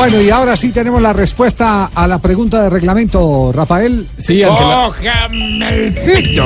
Bueno, y ahora sí tenemos la respuesta a la pregunta de reglamento, Rafael. Sí, ante la, Cójame el pito,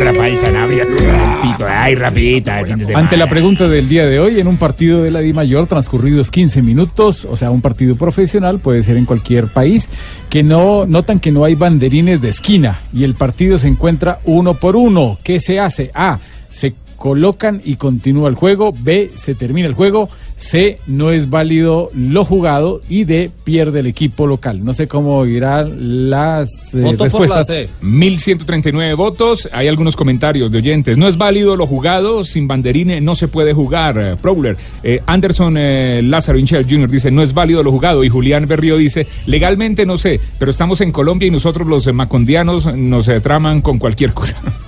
Rafael Sanabria. El pito, ay, Rafita, el fin de semana. ante la pregunta del día de hoy, en un partido de la Di Mayor transcurridos 15 minutos, o sea, un partido profesional, puede ser en cualquier país, que no notan que no hay banderines de esquina y el partido se encuentra uno por uno. ¿Qué se hace? A, se colocan y continúa el juego. B, se termina el juego. C, no es válido lo jugado. Y D, pierde el equipo local. No sé cómo irán las eh, respuestas. 1139 votos. Hay algunos comentarios de oyentes. No es válido lo jugado. Sin banderine no se puede jugar. Eh, Prowler. Eh, Anderson eh, Lázaro Inchel Jr. dice no es válido lo jugado. Y Julián Berrío dice legalmente no sé, pero estamos en Colombia y nosotros los macondianos nos traman con cualquier cosa.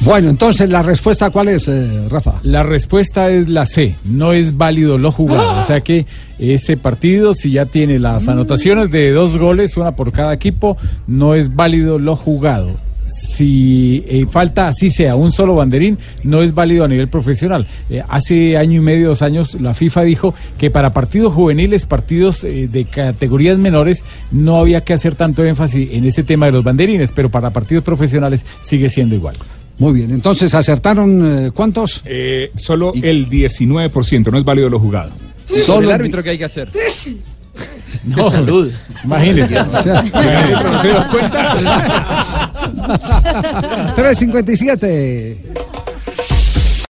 Bueno, entonces la respuesta cuál es, eh, Rafa. La respuesta es la C, no es válido lo jugado. O sea que ese partido, si ya tiene las anotaciones de dos goles, una por cada equipo, no es válido lo jugado. Si eh, falta así sea un solo banderín, no es válido a nivel profesional. Eh, hace año y medio, dos años, la FIFA dijo que para partidos juveniles, partidos eh, de categorías menores, no había que hacer tanto énfasis en ese tema de los banderines, pero para partidos profesionales sigue siendo igual. Muy bien, entonces acertaron eh, cuántos? Eh, solo el 19% no es válido lo jugado. Solo el árbitro que hay que hacer. No, salud. Imagínese. O sea, ¿no se dio cuenta? 357.